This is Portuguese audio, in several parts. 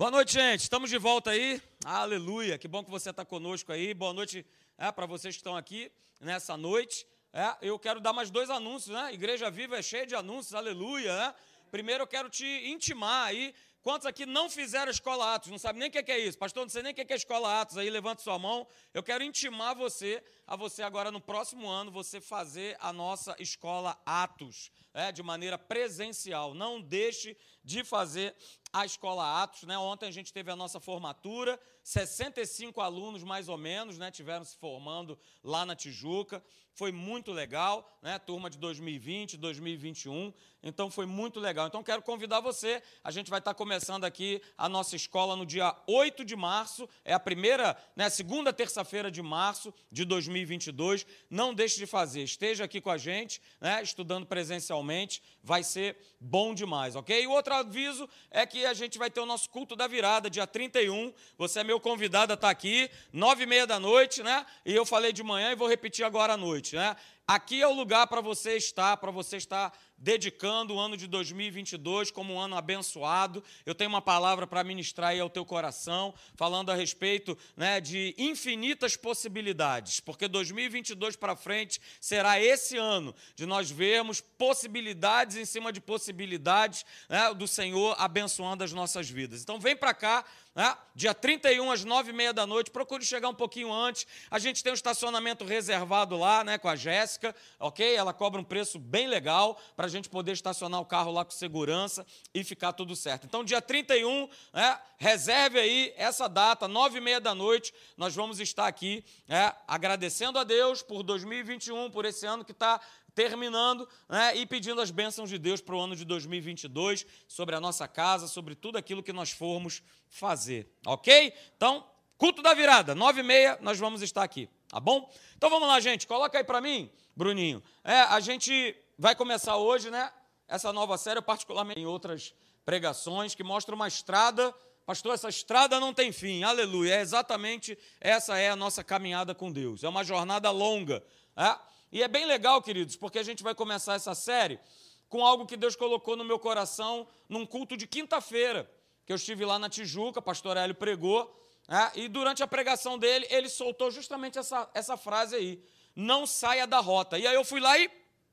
Boa noite, gente. Estamos de volta aí. Aleluia. Que bom que você está conosco aí. Boa noite é, para vocês que estão aqui nessa noite. É, eu quero dar mais dois anúncios, né? Igreja Viva é cheia de anúncios, aleluia. Né? Primeiro eu quero te intimar aí. Quantos aqui não fizeram escola Atos? Não sabe nem o que é isso? Pastor, não sei nem o que é escola Atos. Aí levanta sua mão. Eu quero intimar você, a você agora no próximo ano, você fazer a nossa escola Atos, é, de maneira presencial. Não deixe de fazer a Escola Atos. Né? Ontem a gente teve a nossa formatura, 65 alunos mais ou menos né, tiveram se formando lá na Tijuca. Foi muito legal, né? turma de 2020, 2021. Então foi muito legal. Então quero convidar você. A gente vai estar começando aqui a nossa escola no dia 8 de março. É a primeira, né, segunda terça-feira de março de 2022. Não deixe de fazer. Esteja aqui com a gente, né, estudando presencialmente. Vai ser bom demais, ok? E outro aviso é que a gente vai ter o nosso culto da virada, dia 31. Você é meu convidado a estar aqui, nove e meia da noite, né? E eu falei de manhã e vou repetir agora à noite, né? Aqui é o lugar para você estar, para você estar dedicando o ano de 2022 como um ano abençoado. Eu tenho uma palavra para ministrar aí ao teu coração, falando a respeito né, de infinitas possibilidades, porque 2022 para frente será esse ano de nós vermos possibilidades em cima de possibilidades né, do Senhor abençoando as nossas vidas. Então vem para cá, né? Dia 31 às 9h30 da noite, procure chegar um pouquinho antes. A gente tem um estacionamento reservado lá, né, com a Jéssica, ok? Ela cobra um preço bem legal para a gente poder estacionar o carro lá com segurança e ficar tudo certo. Então, dia 31, né, reserve aí essa data, 9h30 da noite, nós vamos estar aqui né, agradecendo a Deus por 2021, por esse ano que está terminando né, e pedindo as bênçãos de Deus para o ano de 2022, sobre a nossa casa, sobre tudo aquilo que nós formos fazer, ok? Então, culto da virada, nove e meia, nós vamos estar aqui, tá bom? Então vamos lá, gente, coloca aí para mim, Bruninho. É, a gente vai começar hoje, né, essa nova série, particularmente em outras pregações, que mostra uma estrada Pastor, essa estrada não tem fim, aleluia. É exatamente essa é a nossa caminhada com Deus. É uma jornada longa. É? E é bem legal, queridos, porque a gente vai começar essa série com algo que Deus colocou no meu coração num culto de quinta-feira, que eu estive lá na Tijuca, pastor Hélio pregou, né? e durante a pregação dele, ele soltou justamente essa, essa frase aí: não saia da rota. E aí eu fui lá e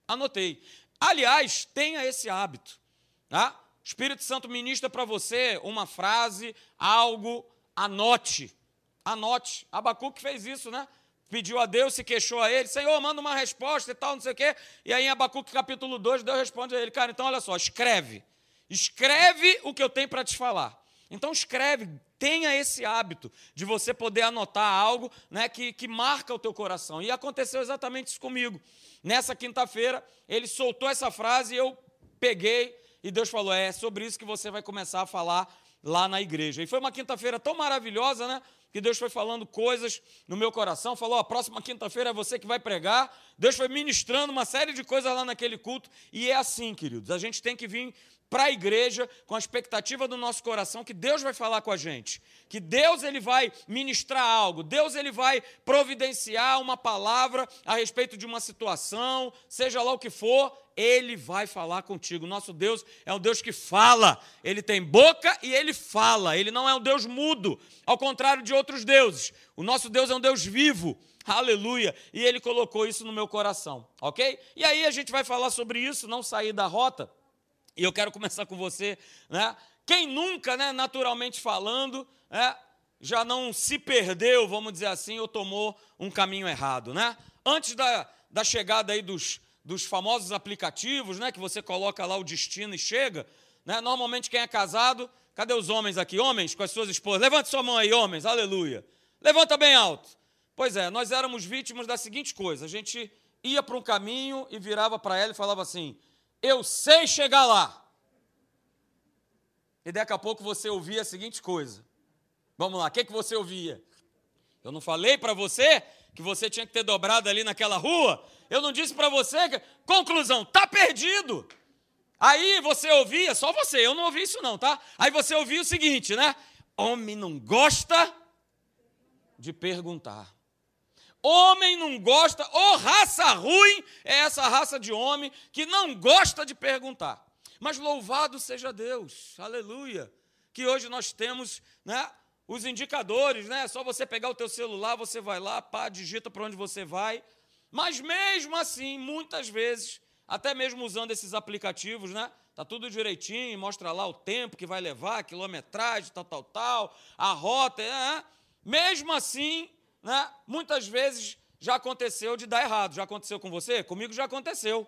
anotei. Aliás, tenha esse hábito. Tá? Espírito Santo ministra para você uma frase, algo, anote. Anote. Abacuque fez isso, né? Pediu a Deus, se queixou a ele, Senhor, manda uma resposta e tal, não sei o quê. E aí em Abacuque capítulo 2, Deus responde a ele, cara, então olha só, escreve. Escreve o que eu tenho para te falar. Então escreve, tenha esse hábito de você poder anotar algo né, que, que marca o teu coração. E aconteceu exatamente isso comigo. Nessa quinta-feira, ele soltou essa frase e eu peguei, e Deus falou: é sobre isso que você vai começar a falar lá na igreja. E foi uma quinta-feira tão maravilhosa, né? Que Deus foi falando coisas no meu coração, falou: a próxima quinta-feira é você que vai pregar. Deus foi ministrando uma série de coisas lá naquele culto, e é assim, queridos. A gente tem que vir para a igreja com a expectativa do nosso coração que Deus vai falar com a gente, que Deus ele vai ministrar algo, Deus ele vai providenciar uma palavra a respeito de uma situação, seja lá o que for, ele vai falar contigo. Nosso Deus é um Deus que fala. Ele tem boca e ele fala. Ele não é um Deus mudo, ao contrário de outros deuses. O nosso Deus é um Deus vivo. Aleluia. E ele colocou isso no meu coração, ok? E aí a gente vai falar sobre isso, não sair da rota. E eu quero começar com você, né? Quem nunca, né, naturalmente falando, né, já não se perdeu, vamos dizer assim, ou tomou um caminho errado, né? Antes da, da chegada aí dos dos famosos aplicativos, né, que você coloca lá o destino e chega, né? Normalmente quem é casado, cadê os homens aqui? Homens com as suas esposas. Levante sua mão aí, homens. Aleluia. Levanta bem alto. Pois é, nós éramos vítimas da seguinte coisa: a gente ia para um caminho e virava para ela e falava assim: "Eu sei chegar lá". E daqui a pouco você ouvia a seguinte coisa. Vamos lá, o que, que você ouvia? Eu não falei para você que você tinha que ter dobrado ali naquela rua? Eu não disse para você que. Conclusão, tá perdido. Aí você ouvia, só você, eu não ouvi isso não, tá? Aí você ouvia o seguinte, né? Homem não gosta de perguntar. Homem não gosta, ou raça ruim é essa raça de homem que não gosta de perguntar. Mas louvado seja Deus, aleluia que hoje nós temos, né? Os indicadores, né? É só você pegar o teu celular, você vai lá, pá, digita para onde você vai. Mas mesmo assim, muitas vezes, até mesmo usando esses aplicativos, né? Tá tudo direitinho, mostra lá o tempo que vai levar, quilometragem, tal, tal, tal, a rota, é, é. mesmo assim, né? Muitas vezes já aconteceu de dar errado. Já aconteceu com você? Comigo já aconteceu.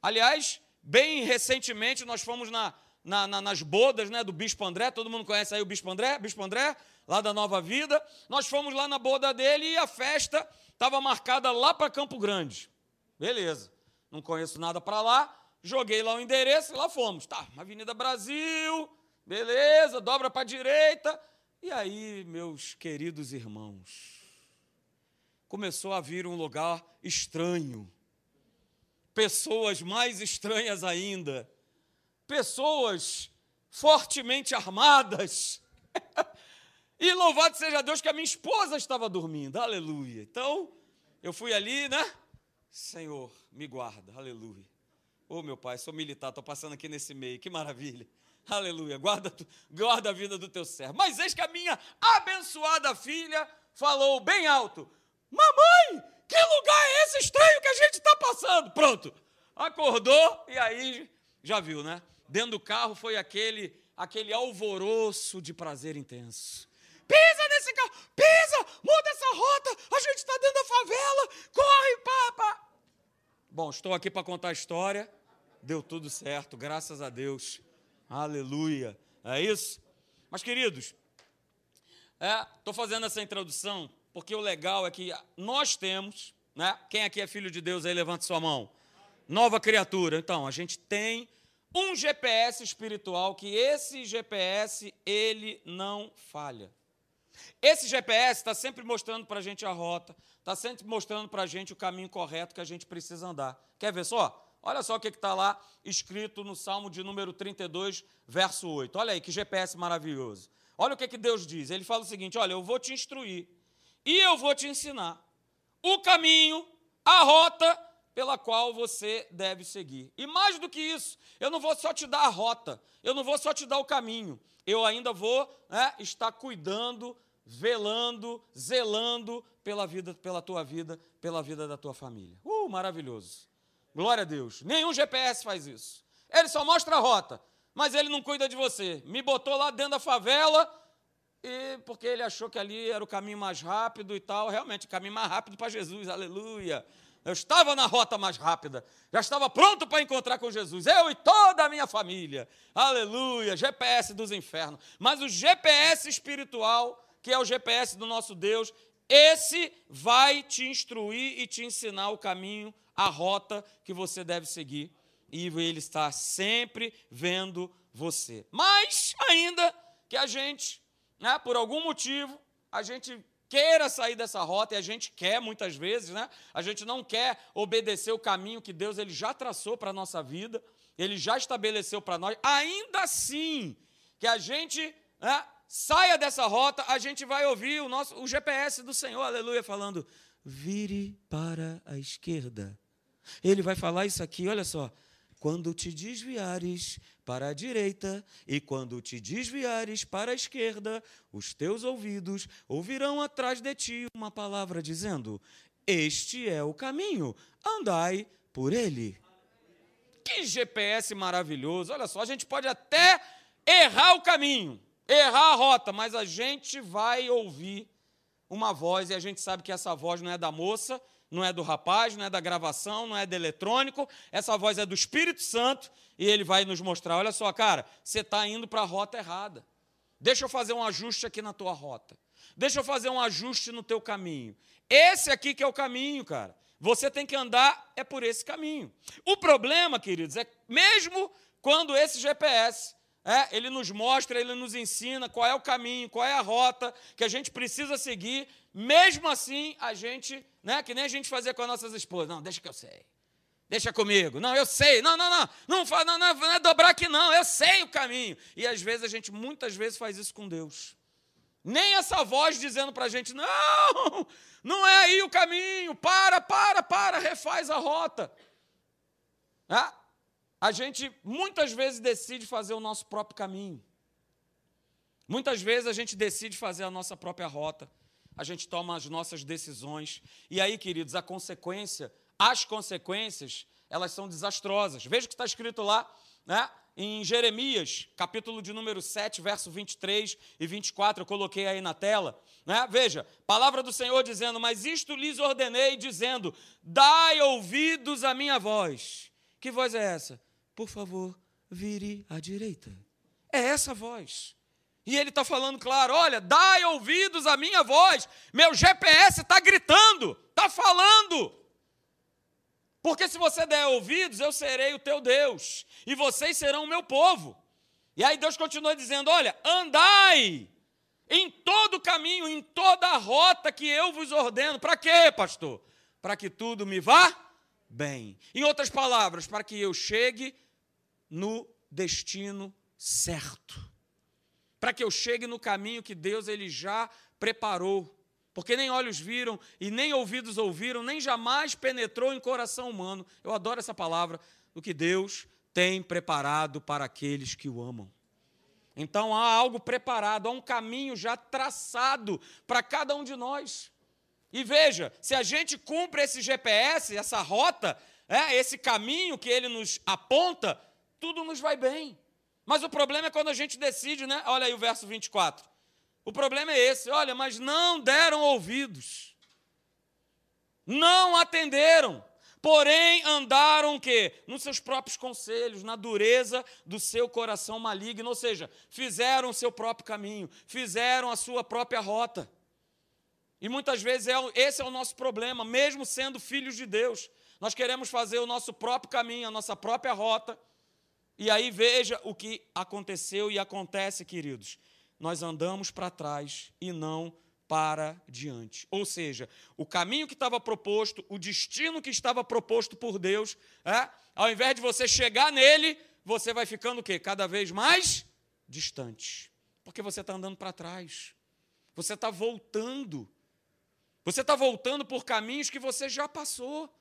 Aliás, bem recentemente nós fomos na, na, na, nas bodas né, do Bispo André, todo mundo conhece aí o Bispo André, Bispo André, lá da Nova Vida. Nós fomos lá na boda dele e a festa estava marcada lá para Campo Grande. Beleza, não conheço nada para lá, joguei lá o endereço e lá fomos. Tá, Avenida Brasil, beleza, dobra para a direita. E aí, meus queridos irmãos, começou a vir um lugar estranho. Pessoas mais estranhas ainda. Pessoas fortemente armadas. e louvado seja Deus que a minha esposa estava dormindo. Aleluia. Então, eu fui ali, né? Senhor, me guarda. Aleluia. Ô oh, meu pai, sou militar, estou passando aqui nesse meio. Que maravilha. Aleluia. Guarda, guarda a vida do teu servo. Mas eis que a minha abençoada filha falou bem alto: Mamãe, que lugar é esse estranho que a gente está passando? Pronto. Acordou e aí já viu, né? Dentro do carro foi aquele aquele alvoroço de prazer intenso. Pisa nesse carro, pisa, muda essa rota, a gente está dentro da favela, corre, papa. Bom, estou aqui para contar a história. Deu tudo certo, graças a Deus. Aleluia. É isso? Mas, queridos, estou é, fazendo essa introdução porque o legal é que nós temos, né? Quem aqui é filho de Deus aí, levanta sua mão. Nova criatura. Então, a gente tem um GPS espiritual que esse GPS ele não falha. Esse GPS está sempre mostrando para a gente a rota, está sempre mostrando para a gente o caminho correto que a gente precisa andar. Quer ver só? Olha só o que está lá escrito no Salmo de número 32, verso 8. Olha aí que GPS maravilhoso. Olha o que, que Deus diz. Ele fala o seguinte: Olha, eu vou te instruir e eu vou te ensinar o caminho, a rota pela qual você deve seguir. E mais do que isso, eu não vou só te dar a rota, eu não vou só te dar o caminho, eu ainda vou né, estar cuidando, velando, zelando pela vida, pela tua vida, pela vida da tua família. Uh, maravilhoso. Glória a Deus. Nenhum GPS faz isso. Ele só mostra a rota, mas ele não cuida de você. Me botou lá dentro da favela, e porque ele achou que ali era o caminho mais rápido e tal, realmente o caminho mais rápido para Jesus, aleluia. Eu estava na rota mais rápida, já estava pronto para encontrar com Jesus, eu e toda a minha família, aleluia, GPS dos infernos. Mas o GPS espiritual, que é o GPS do nosso Deus, esse vai te instruir e te ensinar o caminho, a rota que você deve seguir, e ele está sempre vendo você. Mas ainda que a gente né, por algum motivo, a gente queira sair dessa rota, e a gente quer muitas vezes, né? A gente não quer obedecer o caminho que Deus ele já traçou para a nossa vida, ele já estabeleceu para nós. Ainda assim, que a gente né, saia dessa rota, a gente vai ouvir o nosso o GPS do Senhor, aleluia, falando: vire para a esquerda. Ele vai falar isso aqui, olha só. Quando te desviares para a direita e quando te desviares para a esquerda, os teus ouvidos ouvirão atrás de ti uma palavra dizendo: Este é o caminho, andai por ele. Que GPS maravilhoso! Olha só, a gente pode até errar o caminho, errar a rota, mas a gente vai ouvir uma voz e a gente sabe que essa voz não é da moça não é do rapaz, não é da gravação, não é do eletrônico, essa voz é do Espírito Santo e ele vai nos mostrar: olha só, cara, você está indo para a rota errada. Deixa eu fazer um ajuste aqui na tua rota. Deixa eu fazer um ajuste no teu caminho. Esse aqui que é o caminho, cara. Você tem que andar é por esse caminho. O problema, queridos, é mesmo quando esse GPS é, ele nos mostra, ele nos ensina qual é o caminho, qual é a rota que a gente precisa seguir. Mesmo assim, a gente, né, que nem a gente fazia com as nossas esposas, não, deixa que eu sei. Deixa comigo. Não, eu sei. Não, não, não. Não, não, não, não é dobrar aqui, não. Eu sei o caminho. E às vezes a gente, muitas vezes, faz isso com Deus. Nem essa voz dizendo para a gente: não, não é aí o caminho. Para, para, para, refaz a rota. Ah, a gente muitas vezes decide fazer o nosso próprio caminho. Muitas vezes a gente decide fazer a nossa própria rota, a gente toma as nossas decisões, e aí, queridos, a consequência, as consequências, elas são desastrosas. Veja o que está escrito lá, né? em Jeremias, capítulo de número 7, verso 23 e 24, eu coloquei aí na tela. Né? Veja, palavra do Senhor dizendo: Mas isto lhes ordenei, dizendo: Dai ouvidos à minha voz. Que voz é essa? Por favor, vire à direita. É essa voz. E ele está falando claro: olha, dai ouvidos à minha voz. Meu GPS está gritando, está falando. Porque se você der ouvidos, eu serei o teu Deus, e vocês serão o meu povo. E aí Deus continua dizendo: olha, andai em todo caminho, em toda rota que eu vos ordeno. Para quê, pastor? Para que tudo me vá bem. Em outras palavras, para que eu chegue no destino certo. Para que eu chegue no caminho que Deus ele já preparou porque nem olhos viram e nem ouvidos ouviram, nem jamais penetrou em coração humano. Eu adoro essa palavra, o que Deus tem preparado para aqueles que o amam. Então há algo preparado, há um caminho já traçado para cada um de nós. E veja, se a gente cumpre esse GPS, essa rota, é, esse caminho que ele nos aponta, tudo nos vai bem. Mas o problema é quando a gente decide, né? Olha aí o verso 24. O problema é esse, olha, mas não deram ouvidos. Não atenderam. Porém, andaram o quê? Nos seus próprios conselhos, na dureza do seu coração maligno, ou seja, fizeram o seu próprio caminho, fizeram a sua própria rota. E muitas vezes é, esse é o nosso problema, mesmo sendo filhos de Deus. Nós queremos fazer o nosso próprio caminho, a nossa própria rota. E aí veja o que aconteceu e acontece, queridos nós andamos para trás e não para diante. Ou seja, o caminho que estava proposto, o destino que estava proposto por Deus, é, ao invés de você chegar nele, você vai ficando o quê? Cada vez mais distante. Porque você está andando para trás. Você está voltando. Você está voltando por caminhos que você já passou.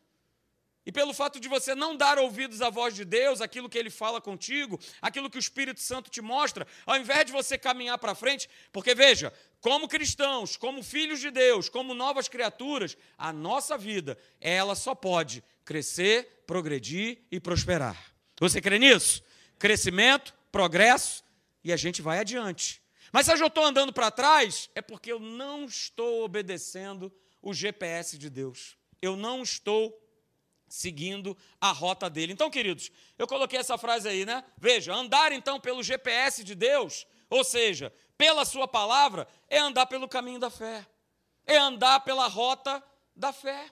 E pelo fato de você não dar ouvidos à voz de Deus, aquilo que ele fala contigo, aquilo que o Espírito Santo te mostra, ao invés de você caminhar para frente, porque veja, como cristãos, como filhos de Deus, como novas criaturas, a nossa vida, ela só pode crescer, progredir e prosperar. Você crê nisso? Crescimento, progresso e a gente vai adiante. Mas se eu estou andando para trás, é porque eu não estou obedecendo o GPS de Deus. Eu não estou seguindo a rota dele. Então, queridos, eu coloquei essa frase aí, né? Veja, andar então pelo GPS de Deus, ou seja, pela sua palavra, é andar pelo caminho da fé. É andar pela rota da fé.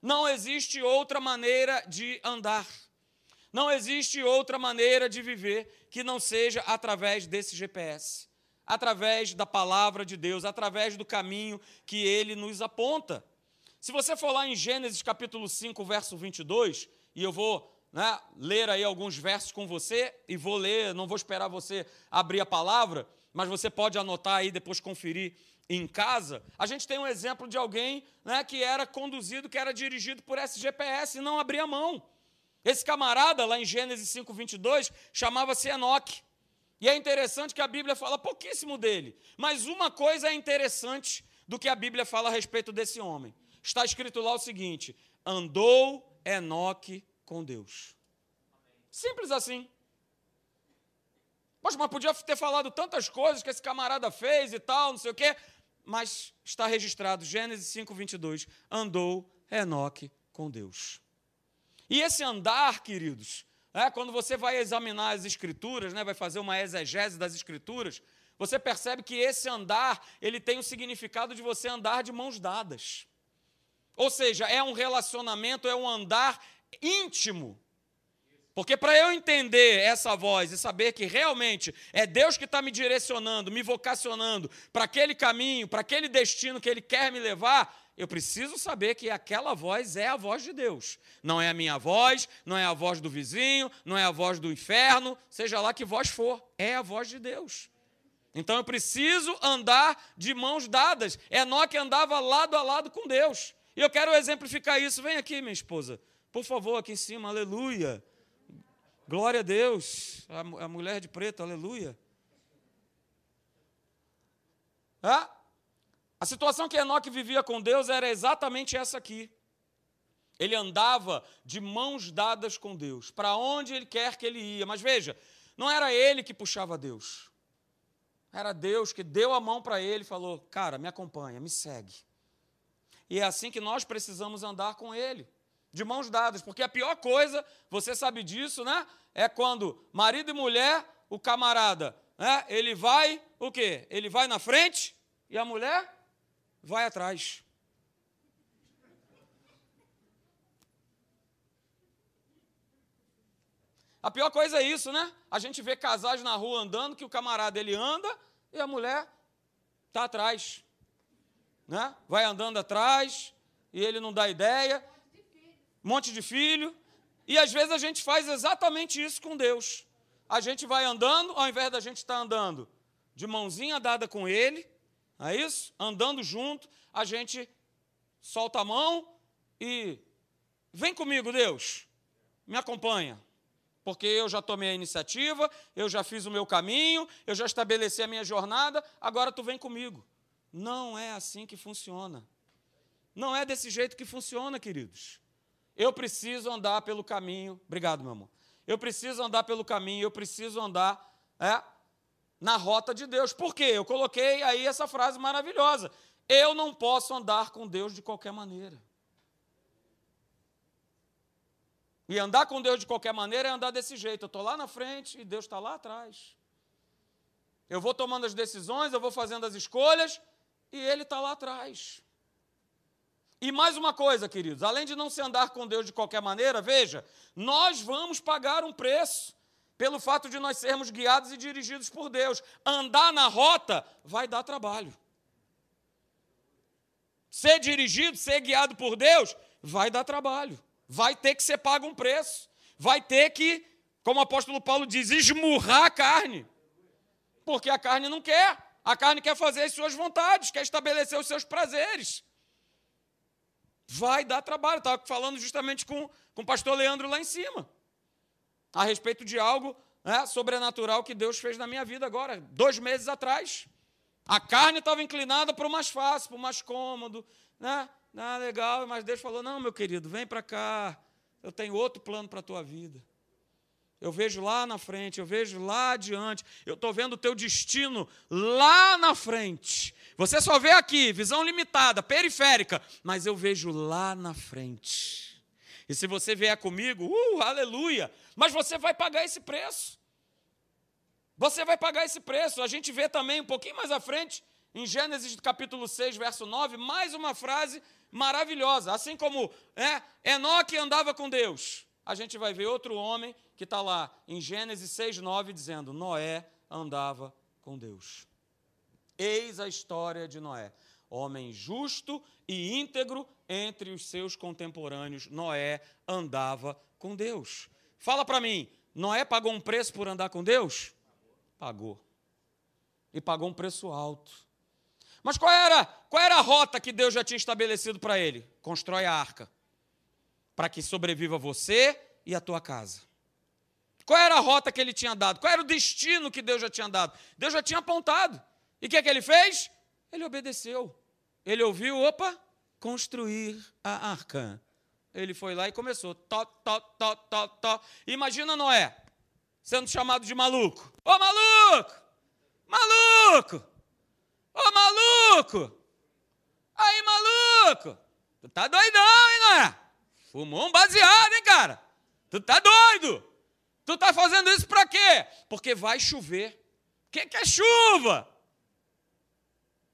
Não existe outra maneira de andar. Não existe outra maneira de viver que não seja através desse GPS, através da palavra de Deus, através do caminho que ele nos aponta. Se você for lá em Gênesis capítulo 5, verso 22, e eu vou né, ler aí alguns versos com você, e vou ler, não vou esperar você abrir a palavra, mas você pode anotar aí, depois conferir em casa. A gente tem um exemplo de alguém né, que era conduzido, que era dirigido por esse GPS e não abria mão. Esse camarada, lá em Gênesis 5, 22, chamava-se Enoque. E é interessante que a Bíblia fala pouquíssimo dele, mas uma coisa é interessante do que a Bíblia fala a respeito desse homem está escrito lá o seguinte: andou Enoque com Deus. Simples assim. Poxa, mas podia ter falado tantas coisas que esse camarada fez e tal, não sei o quê. Mas está registrado, Gênesis 5, 22. Andou Enoque com Deus. E esse andar, queridos, é, quando você vai examinar as escrituras, né, vai fazer uma exegese das escrituras, você percebe que esse andar, ele tem o significado de você andar de mãos dadas. Ou seja, é um relacionamento, é um andar íntimo. Porque para eu entender essa voz e saber que realmente é Deus que está me direcionando, me vocacionando para aquele caminho, para aquele destino que Ele quer me levar, eu preciso saber que aquela voz é a voz de Deus. Não é a minha voz, não é a voz do vizinho, não é a voz do inferno, seja lá que voz for, é a voz de Deus. Então eu preciso andar de mãos dadas. Enoque andava lado a lado com Deus. E eu quero exemplificar isso. Vem aqui, minha esposa. Por favor, aqui em cima. Aleluia. Glória a Deus. A, mulher de preto, aleluia. A situação que Enoque vivia com Deus era exatamente essa aqui. Ele andava de mãos dadas com Deus, para onde ele quer que ele ia. Mas veja, não era ele que puxava Deus. Era Deus que deu a mão para ele e falou: Cara, me acompanha, me segue. E é assim que nós precisamos andar com ele, de mãos dadas, porque a pior coisa, você sabe disso, né? É quando marido e mulher, o camarada, né? Ele vai, o quê? Ele vai na frente e a mulher vai atrás. A pior coisa é isso, né? A gente vê casais na rua andando que o camarada ele anda e a mulher está atrás. Né? Vai andando atrás e ele não dá ideia. Monte de filho. E às vezes a gente faz exatamente isso com Deus. A gente vai andando, ao invés da gente estar andando de mãozinha dada com Ele, é isso? Andando junto, a gente solta a mão e vem comigo, Deus, me acompanha porque eu já tomei a iniciativa, eu já fiz o meu caminho, eu já estabeleci a minha jornada, agora tu vem comigo. Não é assim que funciona. Não é desse jeito que funciona, queridos. Eu preciso andar pelo caminho. Obrigado, meu amor. Eu preciso andar pelo caminho, eu preciso andar é, na rota de Deus. Por quê? Eu coloquei aí essa frase maravilhosa. Eu não posso andar com Deus de qualquer maneira. E andar com Deus de qualquer maneira é andar desse jeito. Eu estou lá na frente e Deus está lá atrás. Eu vou tomando as decisões, eu vou fazendo as escolhas e Ele está lá atrás. E mais uma coisa, queridos, além de não se andar com Deus de qualquer maneira, veja, nós vamos pagar um preço pelo fato de nós sermos guiados e dirigidos por Deus. Andar na rota vai dar trabalho. Ser dirigido, ser guiado por Deus, vai dar trabalho vai ter que ser pago um preço. Vai ter que, como o apóstolo Paulo diz, esmurrar a carne. Porque a carne não quer. A carne quer fazer as suas vontades, quer estabelecer os seus prazeres. Vai dar trabalho. Estava falando justamente com, com o pastor Leandro lá em cima. A respeito de algo né, sobrenatural que Deus fez na minha vida agora, dois meses atrás. A carne estava inclinada para o mais fácil, para o mais cômodo, né? Ah, legal, mas Deus falou: não, meu querido, vem para cá, eu tenho outro plano para a tua vida. Eu vejo lá na frente, eu vejo lá adiante, eu estou vendo o teu destino lá na frente. Você só vê aqui, visão limitada, periférica, mas eu vejo lá na frente. E se você vier comigo, uh, aleluia, mas você vai pagar esse preço. Você vai pagar esse preço. A gente vê também um pouquinho mais à frente, em Gênesis capítulo 6, verso 9, mais uma frase maravilhosa. Assim como é, Enoque andava com Deus, a gente vai ver outro homem que está lá em Gênesis 6, 9, dizendo: Noé andava com Deus. Eis a história de Noé. Homem justo e íntegro entre os seus contemporâneos, Noé andava com Deus. Fala para mim, Noé pagou um preço por andar com Deus? Pagou. E pagou um preço alto. Mas qual era, qual era a rota que Deus já tinha estabelecido para ele? Constrói a arca. Para que sobreviva você e a tua casa. Qual era a rota que ele tinha dado? Qual era o destino que Deus já tinha dado? Deus já tinha apontado. E o que, é que ele fez? Ele obedeceu. Ele ouviu, opa, construir a arca. Ele foi lá e começou. Tó, tó, tó, tó, tó. Imagina Noé sendo chamado de maluco. Ô maluco! Maluco! Ô maluco! Aí, maluco! Tu tá doidão, hein, Noé? Fumou um baseado, hein, cara? Tu tá doido? Tu tá fazendo isso para quê? Porque vai chover. O que, que é chuva?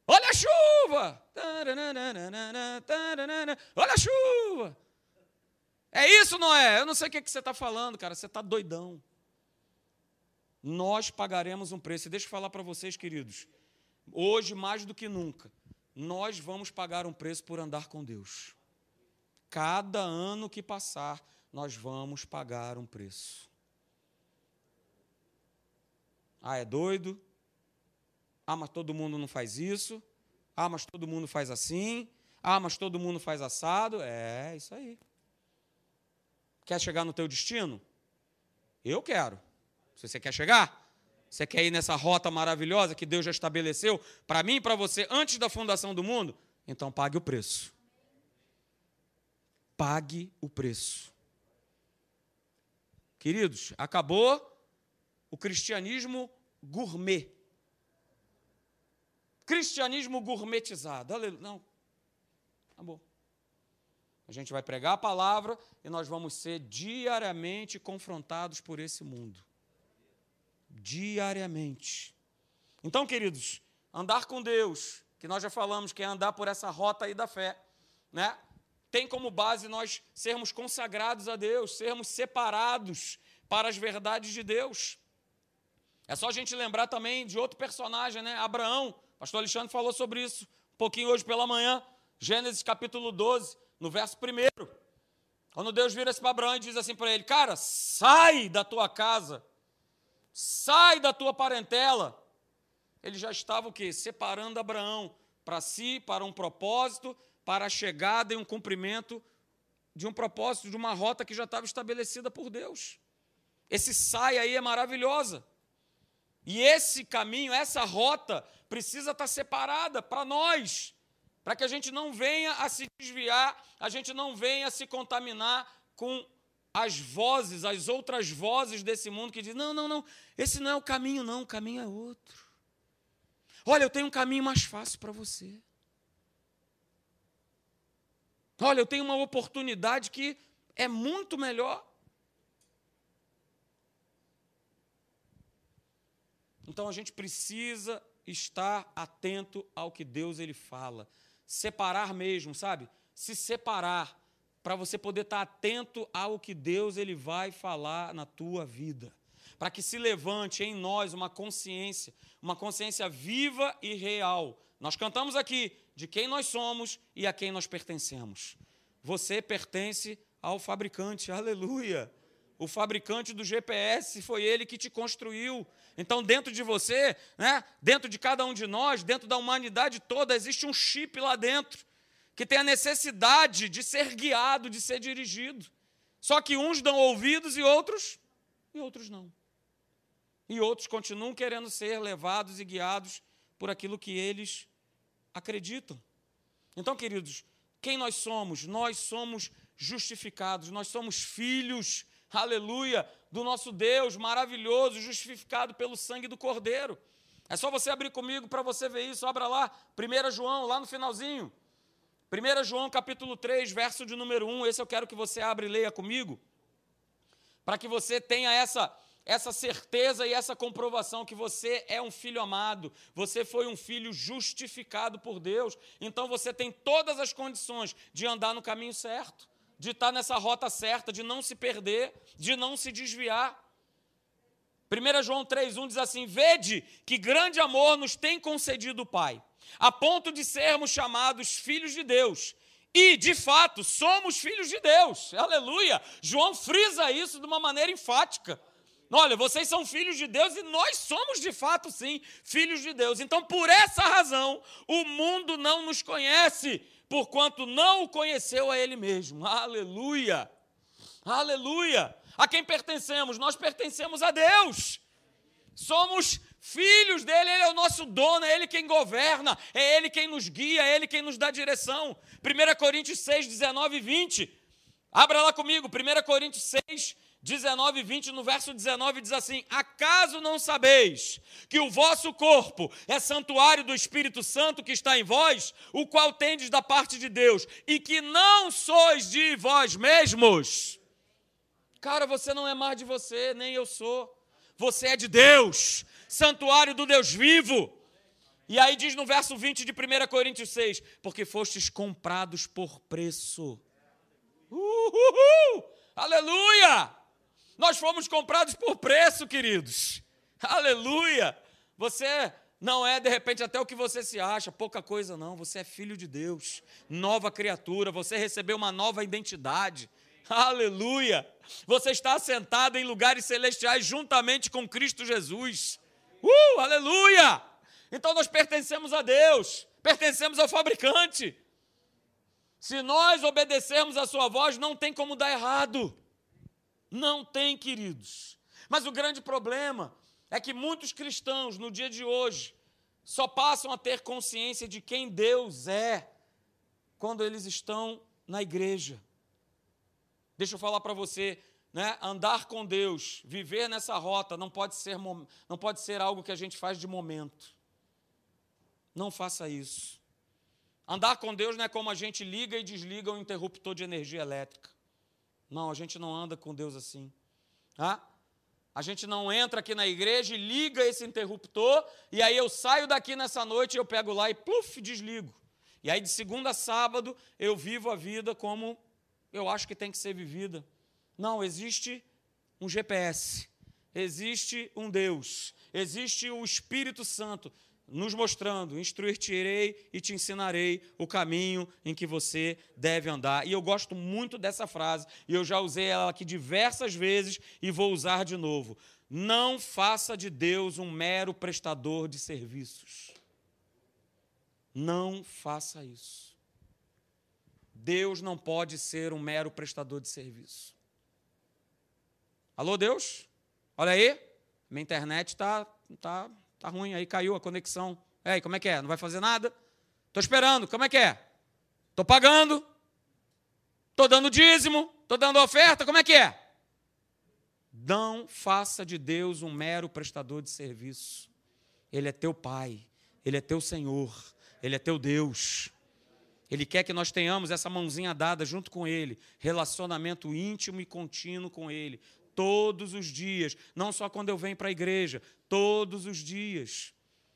Olha a chuva! Olha a chuva! É isso, Noé? Eu não sei o que, que você está falando, cara. Você está doidão. Nós pagaremos um preço. E deixa eu falar para vocês, queridos. Hoje, mais do que nunca, nós vamos pagar um preço por andar com Deus. Cada ano que passar, nós vamos pagar um preço. Ah, é doido? Ah, mas todo mundo não faz isso. Ah, mas todo mundo faz assim. Ah, mas todo mundo faz assado. É, isso aí. Quer chegar no teu destino? Eu quero. Se você quer chegar, Você quer ir nessa rota maravilhosa que Deus já estabeleceu para mim e para você antes da fundação do mundo? Então pague o preço. Pague o preço. Queridos, acabou o cristianismo gourmet. Cristianismo gourmetizado. Não. Acabou. A gente vai pregar a palavra e nós vamos ser diariamente confrontados por esse mundo. Diariamente. Então, queridos, andar com Deus, que nós já falamos que é andar por essa rota aí da fé, né? Tem como base nós sermos consagrados a Deus, sermos separados para as verdades de Deus. É só a gente lembrar também de outro personagem, né? Abraão. Pastor Alexandre falou sobre isso um pouquinho hoje pela manhã. Gênesis capítulo 12 no verso 1. Quando Deus vira-se para Abraão e diz assim para ele: Cara, sai da tua casa, sai da tua parentela. Ele já estava o quê? Separando Abraão para si, para um propósito, para a chegada e um cumprimento de um propósito, de uma rota que já estava estabelecida por Deus. Esse sai aí é maravilhosa. E esse caminho, essa rota, precisa estar separada para nós para que a gente não venha a se desviar, a gente não venha a se contaminar com as vozes, as outras vozes desse mundo que dizem: não, não, não, esse não é o caminho, não, o caminho é outro. Olha, eu tenho um caminho mais fácil para você. Olha, eu tenho uma oportunidade que é muito melhor. Então a gente precisa estar atento ao que Deus ele fala separar mesmo, sabe? Se separar para você poder estar tá atento ao que Deus ele vai falar na tua vida. Para que se levante em nós uma consciência, uma consciência viva e real. Nós cantamos aqui de quem nós somos e a quem nós pertencemos. Você pertence ao fabricante, aleluia. O fabricante do GPS foi ele que te construiu. Então, dentro de você, né, dentro de cada um de nós, dentro da humanidade toda, existe um chip lá dentro que tem a necessidade de ser guiado, de ser dirigido. Só que uns dão ouvidos e outros e outros não. E outros continuam querendo ser levados e guiados por aquilo que eles acreditam. Então, queridos, quem nós somos? Nós somos justificados, nós somos filhos, aleluia, do nosso Deus maravilhoso, justificado pelo sangue do Cordeiro. É só você abrir comigo para você ver isso. Abra lá, 1 João, lá no finalzinho. 1 João capítulo 3, verso de número 1. Esse eu quero que você abra e leia comigo. Para que você tenha essa, essa certeza e essa comprovação que você é um filho amado, você foi um filho justificado por Deus, então você tem todas as condições de andar no caminho certo de estar nessa rota certa, de não se perder, de não se desviar. 1 João 3,1 diz assim: Vede que grande amor nos tem concedido o Pai, a ponto de sermos chamados filhos de Deus. E, de fato, somos filhos de Deus. Aleluia! João frisa isso de uma maneira enfática. Olha, vocês são filhos de Deus e nós somos de fato, sim, filhos de Deus. Então, por essa razão, o mundo não nos conhece, porquanto não o conheceu a ele mesmo. Aleluia! Aleluia! A quem pertencemos? Nós pertencemos a Deus. Somos filhos dele, ele é o nosso dono, é ele quem governa, é ele quem nos guia, é ele quem nos dá direção. 1 Coríntios 6, 19 e 20. Abra lá comigo, 1 Coríntios 6, 19 e 20, no verso 19, diz assim: Acaso não sabeis que o vosso corpo é santuário do Espírito Santo que está em vós, o qual tendes da parte de Deus, e que não sois de vós mesmos? Cara, você não é mais de você, nem eu sou. Você é de Deus, santuário do Deus vivo. E aí diz no verso 20 de 1 Coríntios 6: Porque fostes comprados por preço. Uhul! Aleluia! Nós fomos comprados por preço, queridos. Aleluia! Você não é, de repente, até o que você se acha, pouca coisa não. Você é filho de Deus, nova criatura, você recebeu uma nova identidade. Aleluia! Você está assentado em lugares celestiais juntamente com Cristo Jesus. Uh, aleluia! Então nós pertencemos a Deus, pertencemos ao fabricante. Se nós obedecermos a sua voz, não tem como dar errado. Não tem, queridos. Mas o grande problema é que muitos cristãos no dia de hoje só passam a ter consciência de quem Deus é quando eles estão na igreja. Deixa eu falar para você, né? Andar com Deus, viver nessa rota não pode ser não pode ser algo que a gente faz de momento. Não faça isso. Andar com Deus não é como a gente liga e desliga um interruptor de energia elétrica. Não, a gente não anda com Deus assim. Ah? A gente não entra aqui na igreja e liga esse interruptor, e aí eu saio daqui nessa noite, eu pego lá e pluf, desligo. E aí de segunda a sábado eu vivo a vida como eu acho que tem que ser vivida. Não, existe um GPS, existe um Deus, existe o Espírito Santo nos mostrando: instruir-te-irei e te ensinarei o caminho em que você deve andar. E eu gosto muito dessa frase, e eu já usei ela aqui diversas vezes e vou usar de novo. Não faça de Deus um mero prestador de serviços. Não faça isso. Deus não pode ser um mero prestador de serviço. Alô, Deus? Olha aí, minha internet está tá Tá ruim, aí caiu a conexão. Aí, como é que é? Não vai fazer nada? Estou esperando, como é que é? Estou pagando, estou dando dízimo, estou dando oferta, como é que é? Não faça de Deus um mero prestador de serviço. Ele é teu Pai, Ele é teu Senhor, Ele é teu Deus. Ele quer que nós tenhamos essa mãozinha dada junto com Ele, relacionamento íntimo e contínuo com Ele, todos os dias, não só quando eu venho para a igreja, todos os dias.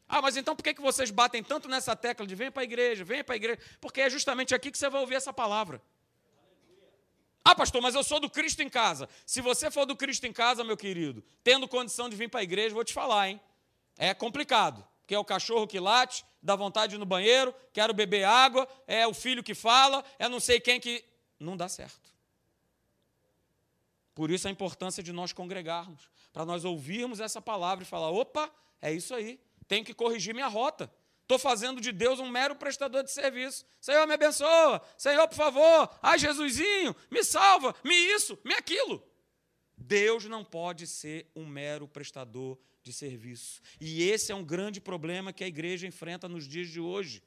Ah, mas então por que vocês batem tanto nessa tecla de vem para a igreja, vem para a igreja? Porque é justamente aqui que você vai ouvir essa palavra. Ah, pastor, mas eu sou do Cristo em casa. Se você for do Cristo em casa, meu querido, tendo condição de vir para a igreja, vou te falar, hein? É complicado. Porque é o cachorro que late, dá vontade de ir no banheiro, quero beber água, é o filho que fala, é não sei quem que. Não dá certo. Por isso a importância de nós congregarmos, para nós ouvirmos essa palavra e falar: opa, é isso aí, tenho que corrigir minha rota. Estou fazendo de Deus um mero prestador de serviço. Senhor, me abençoa. Senhor, por favor. Ai, Jesusinho, me salva. Me isso, me aquilo. Deus não pode ser um mero prestador de serviço. E esse é um grande problema que a igreja enfrenta nos dias de hoje.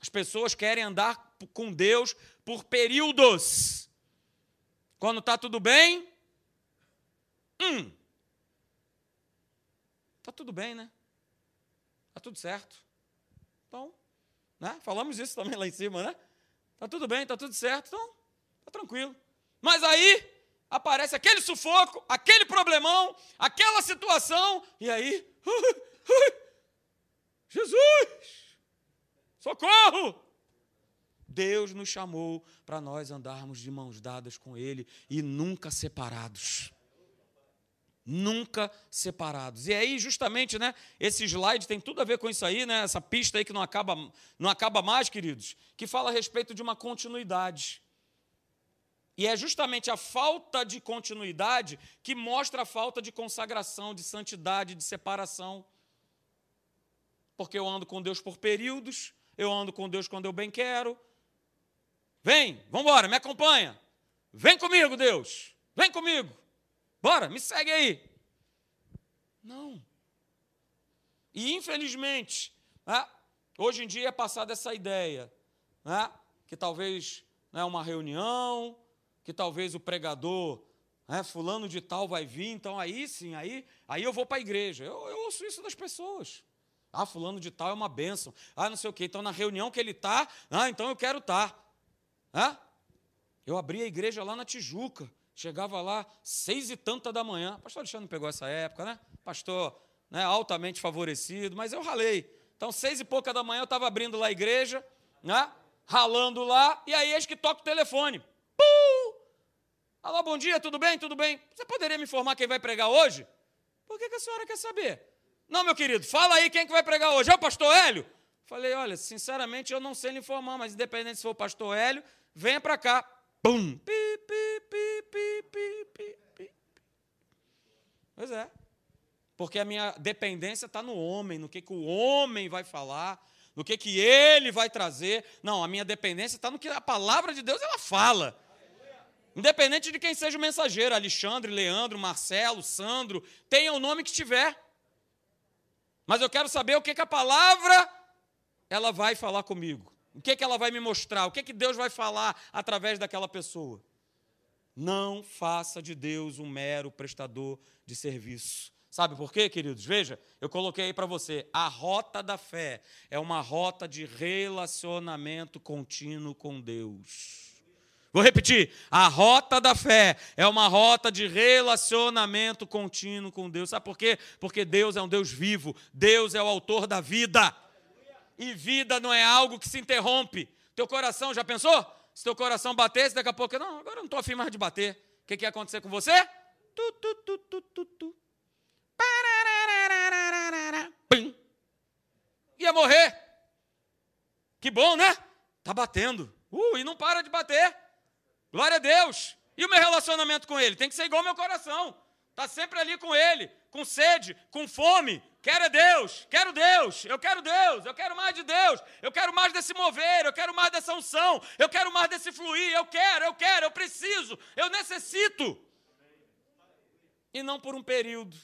As pessoas querem andar com Deus por períodos. Quando está tudo bem, Hum. Tá tudo bem, né? Tá tudo certo. Então, né? Falamos isso também lá em cima, né? Tá tudo bem, tá tudo certo, então tá tranquilo. Mas aí aparece aquele sufoco, aquele problemão, aquela situação, e aí, Jesus! Socorro! Deus nos chamou para nós andarmos de mãos dadas com Ele e nunca separados nunca separados. E aí, justamente, né, esse slide tem tudo a ver com isso aí, né, essa pista aí que não acaba, não acaba mais, queridos, que fala a respeito de uma continuidade. E é justamente a falta de continuidade que mostra a falta de consagração, de santidade, de separação. Porque eu ando com Deus por períodos, eu ando com Deus quando eu bem quero. Vem, vamos embora, me acompanha. Vem comigo, Deus. Vem comigo. Bora, me segue aí. Não. E infelizmente, né, hoje em dia é passada essa ideia, né, que talvez né, uma reunião, que talvez o pregador, né, fulano de tal vai vir, então aí sim, aí, aí eu vou para a igreja. Eu, eu ouço isso das pessoas. Ah, fulano de tal é uma bênção. Ah, não sei o quê. Então, na reunião que ele está, ah, então eu quero estar. Tá. Eu abri a igreja lá na Tijuca. Chegava lá seis e tanta da manhã. Pastor Alexandre pegou essa época, né? Pastor né, altamente favorecido, mas eu ralei. Então, seis e pouca da manhã, eu estava abrindo lá a igreja, né? Ralando lá, e aí eis que toca o telefone. Pum! Alô, bom dia, tudo bem? Tudo bem? Você poderia me informar quem vai pregar hoje? Por que, que a senhora quer saber? Não, meu querido, fala aí quem que vai pregar hoje. É o pastor Hélio? Falei, olha, sinceramente eu não sei lhe informar, mas independente se for o pastor Hélio, venha para cá. Pi, pi, pi, pi, pi. Pois é. Porque a minha dependência está no homem, no que, que o homem vai falar, no que, que ele vai trazer. Não, a minha dependência está no que a palavra de Deus ela fala. Independente de quem seja o mensageiro, Alexandre, Leandro, Marcelo, Sandro, tenha o nome que tiver. Mas eu quero saber o que, que a palavra ela vai falar comigo. O que, que ela vai me mostrar? O que, que Deus vai falar através daquela pessoa? Não faça de Deus um mero prestador de serviço. Sabe por quê, queridos? Veja, eu coloquei aí para você. A rota da fé é uma rota de relacionamento contínuo com Deus. Vou repetir. A rota da fé é uma rota de relacionamento contínuo com Deus. Sabe por quê? Porque Deus é um Deus vivo. Deus é o autor da vida. E vida não é algo que se interrompe. Teu coração, já pensou? Se teu coração batesse, daqui a pouco, não, agora eu não estou afim mais de bater. O que, que ia acontecer com você? Tu, tu, tu, tu, tu, tu. Pim. Ia morrer. Que bom, né? Tá batendo. Uh, e não para de bater. Glória a Deus. E o meu relacionamento com Ele? Tem que ser igual ao meu coração. Está sempre ali com Ele, com sede, com fome. Quero Deus, quero Deus, eu quero Deus, eu quero mais de Deus, eu quero mais desse mover, eu quero mais dessa unção, eu quero mais desse fluir, eu quero, eu quero, eu preciso, eu necessito. E não por um período.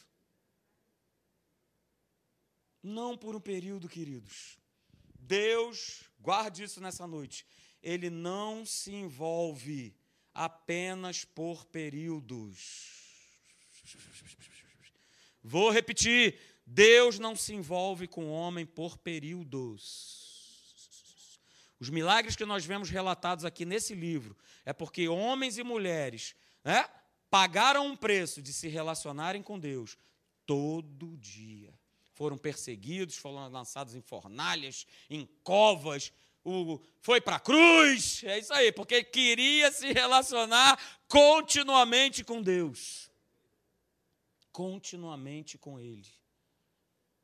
Não por um período, queridos. Deus, guarde isso nessa noite, Ele não se envolve apenas por períodos. Vou repetir: Deus não se envolve com o homem por períodos. Os milagres que nós vemos relatados aqui nesse livro é porque homens e mulheres né, pagaram um preço de se relacionarem com Deus todo dia. Foram perseguidos, foram lançados em fornalhas, em covas, o, foi para a cruz. É isso aí, porque queria se relacionar continuamente com Deus continuamente com Ele.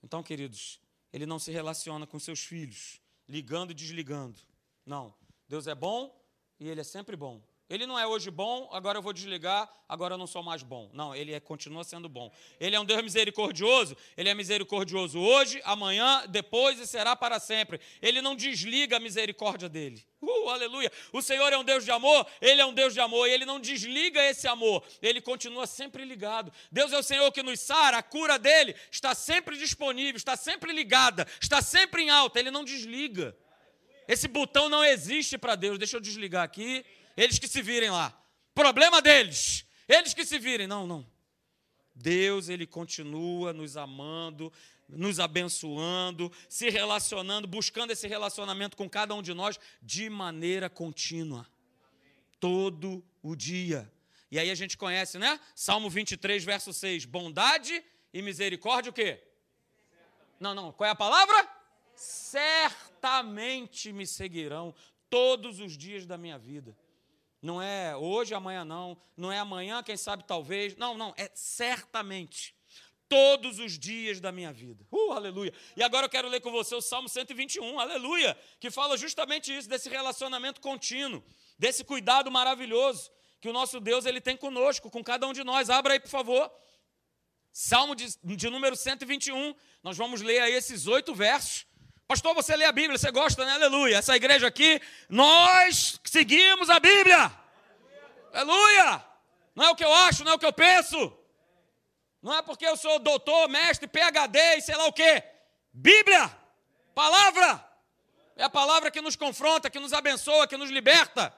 Então, queridos, Ele não se relaciona com seus filhos, ligando e desligando. Não. Deus é bom e Ele é sempre bom. Ele não é hoje bom, agora eu vou desligar, agora eu não sou mais bom. Não, ele é, continua sendo bom. Ele é um Deus misericordioso, ele é misericordioso hoje, amanhã, depois e será para sempre. Ele não desliga a misericórdia dele. Uh, aleluia. O Senhor é um Deus de amor, ele é um Deus de amor, e ele não desliga esse amor, ele continua sempre ligado. Deus é o Senhor que nos sara, a cura dele está sempre disponível, está sempre ligada, está sempre em alta, ele não desliga. Esse botão não existe para Deus. Deixa eu desligar aqui. Eles que se virem lá. Problema deles. Eles que se virem. Não, não. Deus, ele continua nos amando, nos abençoando, se relacionando, buscando esse relacionamento com cada um de nós de maneira contínua. Todo o dia. E aí a gente conhece, né? Salmo 23, verso 6. Bondade e misericórdia, o quê? Não, não. Qual é a palavra? Certamente me seguirão todos os dias da minha vida. Não é hoje, amanhã não. Não é amanhã, quem sabe talvez. Não, não. É certamente. Todos os dias da minha vida. Uh, aleluia. E agora eu quero ler com você o Salmo 121, aleluia. Que fala justamente isso, desse relacionamento contínuo, desse cuidado maravilhoso que o nosso Deus ele tem conosco, com cada um de nós. Abra aí, por favor. Salmo de, de número 121. Nós vamos ler aí esses oito versos. Pastor, você lê a Bíblia, você gosta, né? Aleluia. Essa igreja aqui, nós seguimos a Bíblia. Aleluia. Não é o que eu acho, não é o que eu penso. Não é porque eu sou doutor, mestre, PhD e sei lá o quê. Bíblia, palavra. É a palavra que nos confronta, que nos abençoa, que nos liberta.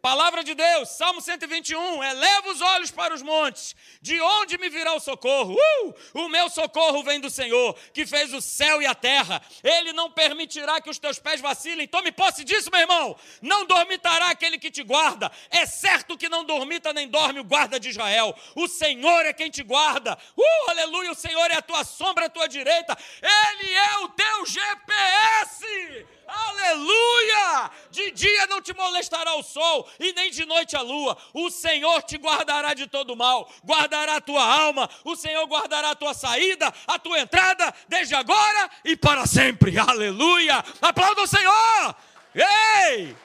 Palavra de Deus, Salmo 121, eleva os olhos para os montes, de onde me virá o socorro? Uh! O meu socorro vem do Senhor, que fez o céu e a terra. Ele não permitirá que os teus pés vacilem. Tome posse disso, meu irmão. Não dormitará aquele que te guarda. É certo que não dormita nem dorme o guarda de Israel. O Senhor é quem te guarda. Uh, aleluia, o Senhor é a tua sombra à tua direita. Ele é o teu GPS. Aleluia! De dia não te molestará o sol e nem de noite a lua. O Senhor te guardará de todo mal, guardará a tua alma. O Senhor guardará a tua saída, a tua entrada, desde agora e para sempre. Aleluia! Aplauda o Senhor! Ei!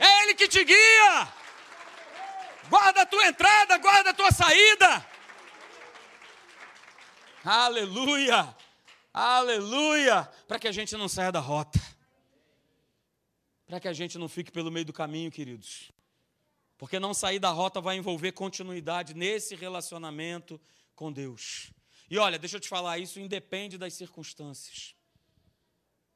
É Ele que te guia. Guarda a tua entrada, guarda a tua saída. Aleluia! Aleluia! Para que a gente não saia da rota. Para que a gente não fique pelo meio do caminho, queridos. Porque não sair da rota vai envolver continuidade nesse relacionamento com Deus. E olha, deixa eu te falar, isso independe das circunstâncias.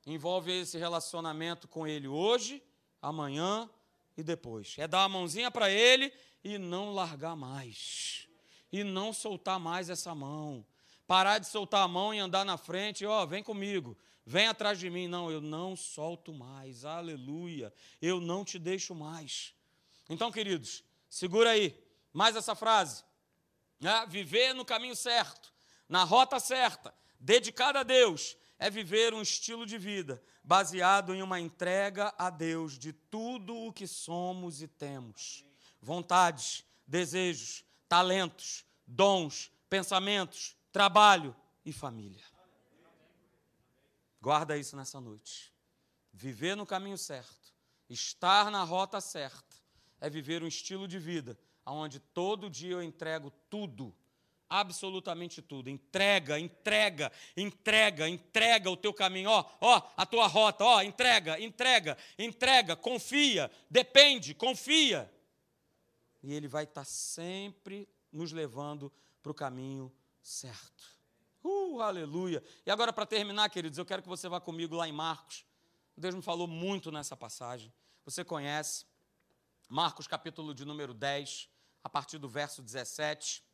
Envolve esse relacionamento com Ele hoje, amanhã e depois. É dar a mãozinha para Ele e não largar mais. E não soltar mais essa mão. Parar de soltar a mão e andar na frente, ó, oh, vem comigo, vem atrás de mim. Não, eu não solto mais. Aleluia. Eu não te deixo mais. Então, queridos, segura aí. Mais essa frase. É, viver no caminho certo, na rota certa, dedicado a Deus, é viver um estilo de vida baseado em uma entrega a Deus de tudo o que somos e temos. Vontades, desejos, talentos, dons, pensamentos, trabalho e família. Guarda isso nessa noite. Viver no caminho certo, estar na rota certa, é viver um estilo de vida onde todo dia eu entrego tudo, absolutamente tudo. Entrega, entrega, entrega, entrega o teu caminho, ó, ó, a tua rota, ó, entrega, entrega, entrega, confia, depende, confia. E ele vai estar sempre nos levando para o caminho certo. Uh, aleluia. E agora, para terminar, queridos, eu quero que você vá comigo lá em Marcos. Deus me falou muito nessa passagem. Você conhece. Marcos, capítulo de número 10, a partir do verso 17.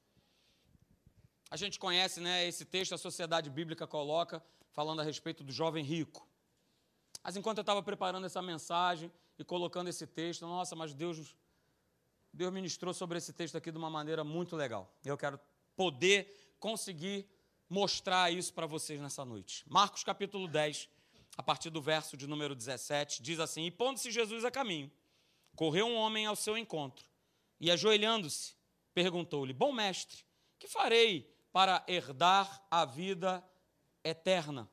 A gente conhece né, esse texto, a sociedade bíblica coloca, falando a respeito do jovem rico. Mas enquanto eu estava preparando essa mensagem e colocando esse texto, nossa, mas Deus, Deus ministrou sobre esse texto aqui de uma maneira muito legal. Eu quero poder conseguir mostrar isso para vocês nessa noite. Marcos capítulo 10, a partir do verso de número 17, diz assim: E pondo-se Jesus a caminho, correu um homem ao seu encontro, e ajoelhando-se, perguntou-lhe: Bom mestre, que farei para herdar a vida eterna?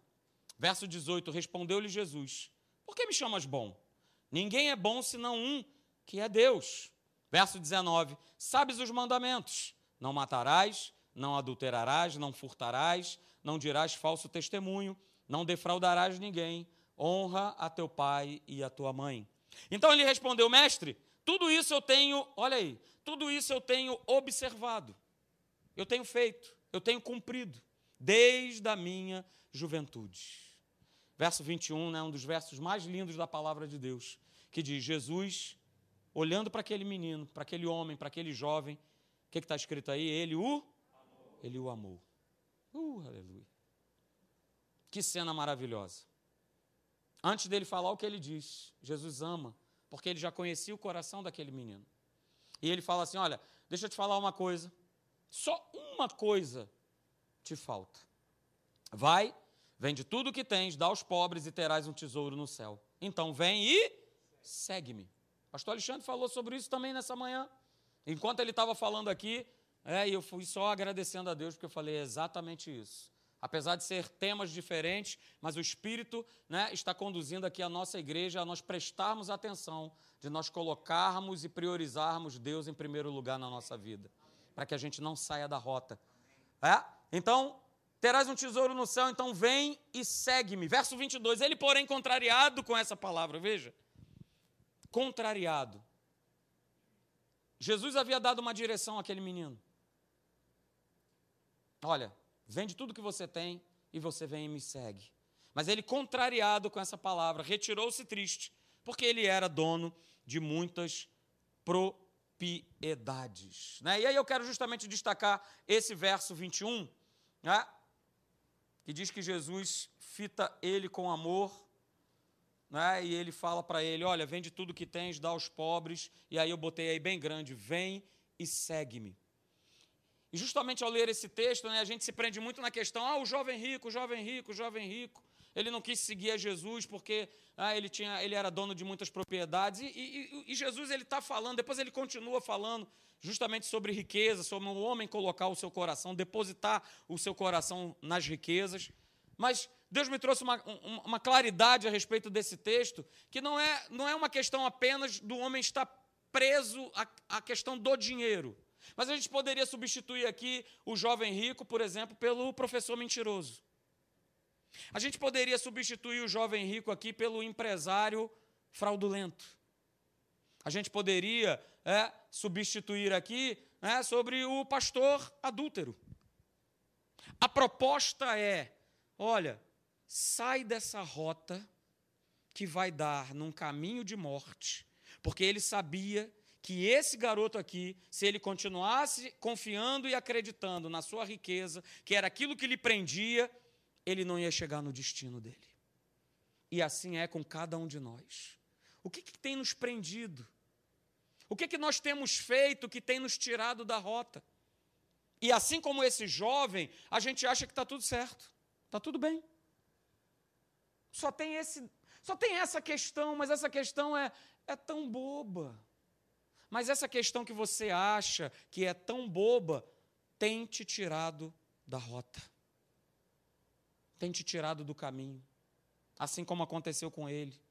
Verso 18: Respondeu-lhe Jesus: Por que me chamas bom? Ninguém é bom senão um, que é Deus. Verso 19: Sabes os mandamentos: Não matarás, não adulterarás, não furtarás, não dirás falso testemunho, não defraudarás ninguém, honra a teu pai e a tua mãe. Então ele respondeu: Mestre, tudo isso eu tenho, olha aí, tudo isso eu tenho observado, eu tenho feito, eu tenho cumprido, desde a minha juventude. Verso 21 é né, um dos versos mais lindos da palavra de Deus, que diz: Jesus, olhando para aquele menino, para aquele homem, para aquele jovem, o que está escrito aí? Ele o ele o amou. Uh, aleluia. Que cena maravilhosa. Antes dele falar o que ele diz, Jesus ama, porque ele já conhecia o coração daquele menino. E ele fala assim: Olha, deixa eu te falar uma coisa. Só uma coisa te falta. Vai, vende tudo o que tens, dá aos pobres e terás um tesouro no céu. Então vem e segue-me. Pastor Alexandre falou sobre isso também nessa manhã. Enquanto ele estava falando aqui, é, e eu fui só agradecendo a Deus porque eu falei exatamente isso. Apesar de ser temas diferentes, mas o Espírito né, está conduzindo aqui a nossa igreja a nós prestarmos atenção, de nós colocarmos e priorizarmos Deus em primeiro lugar na nossa vida, para que a gente não saia da rota. É? Então, terás um tesouro no céu, então vem e segue-me. Verso 22, ele, porém, contrariado com essa palavra, veja, contrariado. Jesus havia dado uma direção àquele menino. Olha, vende tudo que você tem e você vem e me segue. Mas ele, contrariado com essa palavra, retirou-se triste, porque ele era dono de muitas propriedades. Né? E aí eu quero justamente destacar esse verso 21, né? que diz que Jesus fita ele com amor, né? e ele fala para ele: Olha, vende tudo que tens, dá aos pobres. E aí eu botei aí bem grande: Vem e segue-me. E justamente ao ler esse texto, né, a gente se prende muito na questão: ah, o jovem rico, o jovem rico, o jovem rico. Ele não quis seguir a Jesus porque ah, ele, tinha, ele era dono de muitas propriedades. E, e, e Jesus ele está falando, depois ele continua falando justamente sobre riqueza, sobre o homem colocar o seu coração, depositar o seu coração nas riquezas. Mas Deus me trouxe uma, uma claridade a respeito desse texto, que não é, não é uma questão apenas do homem estar preso à, à questão do dinheiro. Mas a gente poderia substituir aqui o jovem rico, por exemplo, pelo professor mentiroso. A gente poderia substituir o jovem rico aqui pelo empresário fraudulento. A gente poderia é, substituir aqui é, sobre o pastor adúltero. A proposta é: olha, sai dessa rota que vai dar num caminho de morte, porque ele sabia que esse garoto aqui, se ele continuasse confiando e acreditando na sua riqueza, que era aquilo que lhe prendia, ele não ia chegar no destino dele. E assim é com cada um de nós. O que, que tem nos prendido? O que, que nós temos feito que tem nos tirado da rota? E assim como esse jovem, a gente acha que está tudo certo, está tudo bem. Só tem, esse, só tem essa questão, mas essa questão é, é tão boba. Mas essa questão que você acha que é tão boba tem te tirado da rota, tem te tirado do caminho, assim como aconteceu com ele.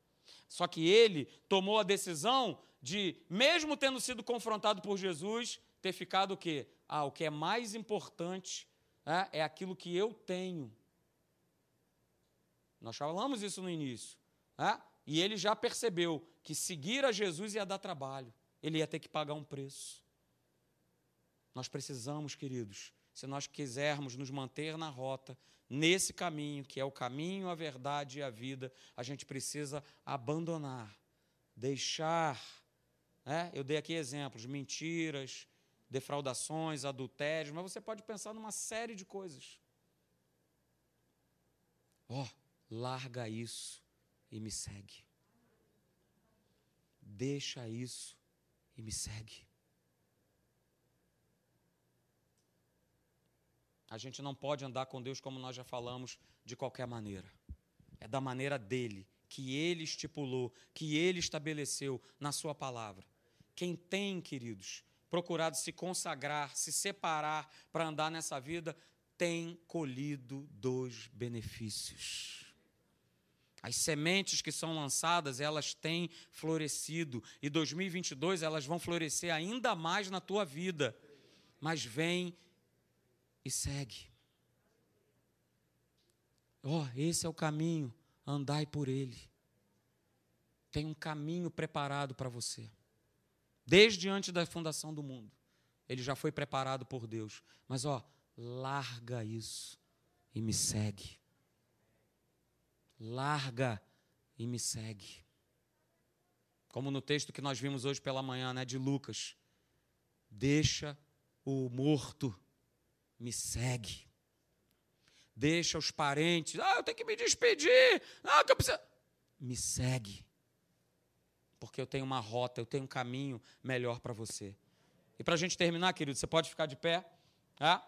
Só que ele tomou a decisão de, mesmo tendo sido confrontado por Jesus, ter ficado o quê? Ah, o que é mais importante é, é aquilo que eu tenho. Nós falamos isso no início. É? E ele já percebeu que seguir a Jesus ia dar trabalho ele ia ter que pagar um preço. Nós precisamos, queridos, se nós quisermos nos manter na rota, nesse caminho, que é o caminho, a verdade e a vida, a gente precisa abandonar, deixar. Né? Eu dei aqui exemplos: mentiras, defraudações, adultérios, mas você pode pensar numa série de coisas. Ó, oh, larga isso e me segue. Deixa isso e me segue. A gente não pode andar com Deus como nós já falamos, de qualquer maneira. É da maneira dele, que ele estipulou, que ele estabeleceu na sua palavra. Quem tem, queridos, procurado se consagrar, se separar para andar nessa vida, tem colhido dos benefícios. As sementes que são lançadas, elas têm florescido. E 2022 elas vão florescer ainda mais na tua vida. Mas vem e segue. Ó, oh, esse é o caminho, andai por ele. Tem um caminho preparado para você. Desde antes da fundação do mundo. Ele já foi preparado por Deus. Mas ó, larga isso e me segue larga e me segue. Como no texto que nós vimos hoje pela manhã, né, de Lucas. Deixa o morto, me segue. Deixa os parentes, ah, eu tenho que me despedir, ah, que eu preciso. Me segue. Porque eu tenho uma rota, eu tenho um caminho melhor para você. E para a gente terminar, querido, você pode ficar de pé, tá?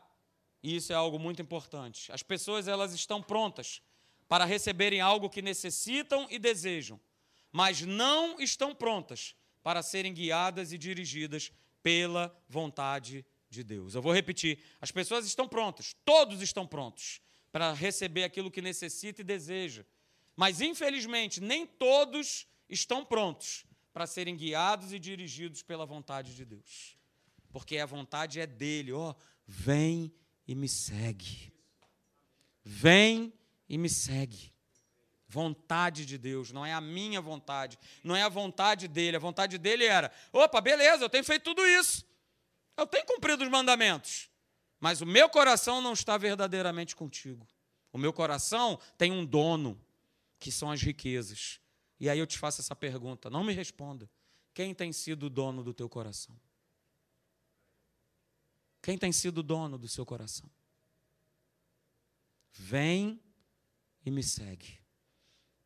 E isso é algo muito importante. As pessoas, elas estão prontas para receberem algo que necessitam e desejam, mas não estão prontas para serem guiadas e dirigidas pela vontade de Deus. Eu vou repetir: as pessoas estão prontas, todos estão prontos para receber aquilo que necessita e deseja, mas infelizmente nem todos estão prontos para serem guiados e dirigidos pela vontade de Deus, porque a vontade é dele, ó, oh, vem e me segue. Vem e me segue. Vontade de Deus, não é a minha vontade, não é a vontade dele. A vontade dele era: opa, beleza, eu tenho feito tudo isso, eu tenho cumprido os mandamentos, mas o meu coração não está verdadeiramente contigo. O meu coração tem um dono, que são as riquezas. E aí eu te faço essa pergunta, não me responda. Quem tem sido o dono do teu coração? Quem tem sido o dono do seu coração? Vem e me segue.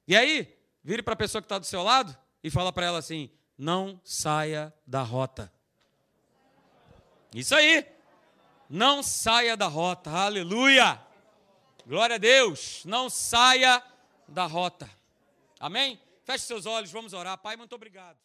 E aí, vire para a pessoa que está do seu lado e fala para ela assim: não saia da rota. Isso aí. Não saia da rota. Aleluia. Glória a Deus. Não saia da rota. Amém? Feche seus olhos, vamos orar. Pai, muito obrigado.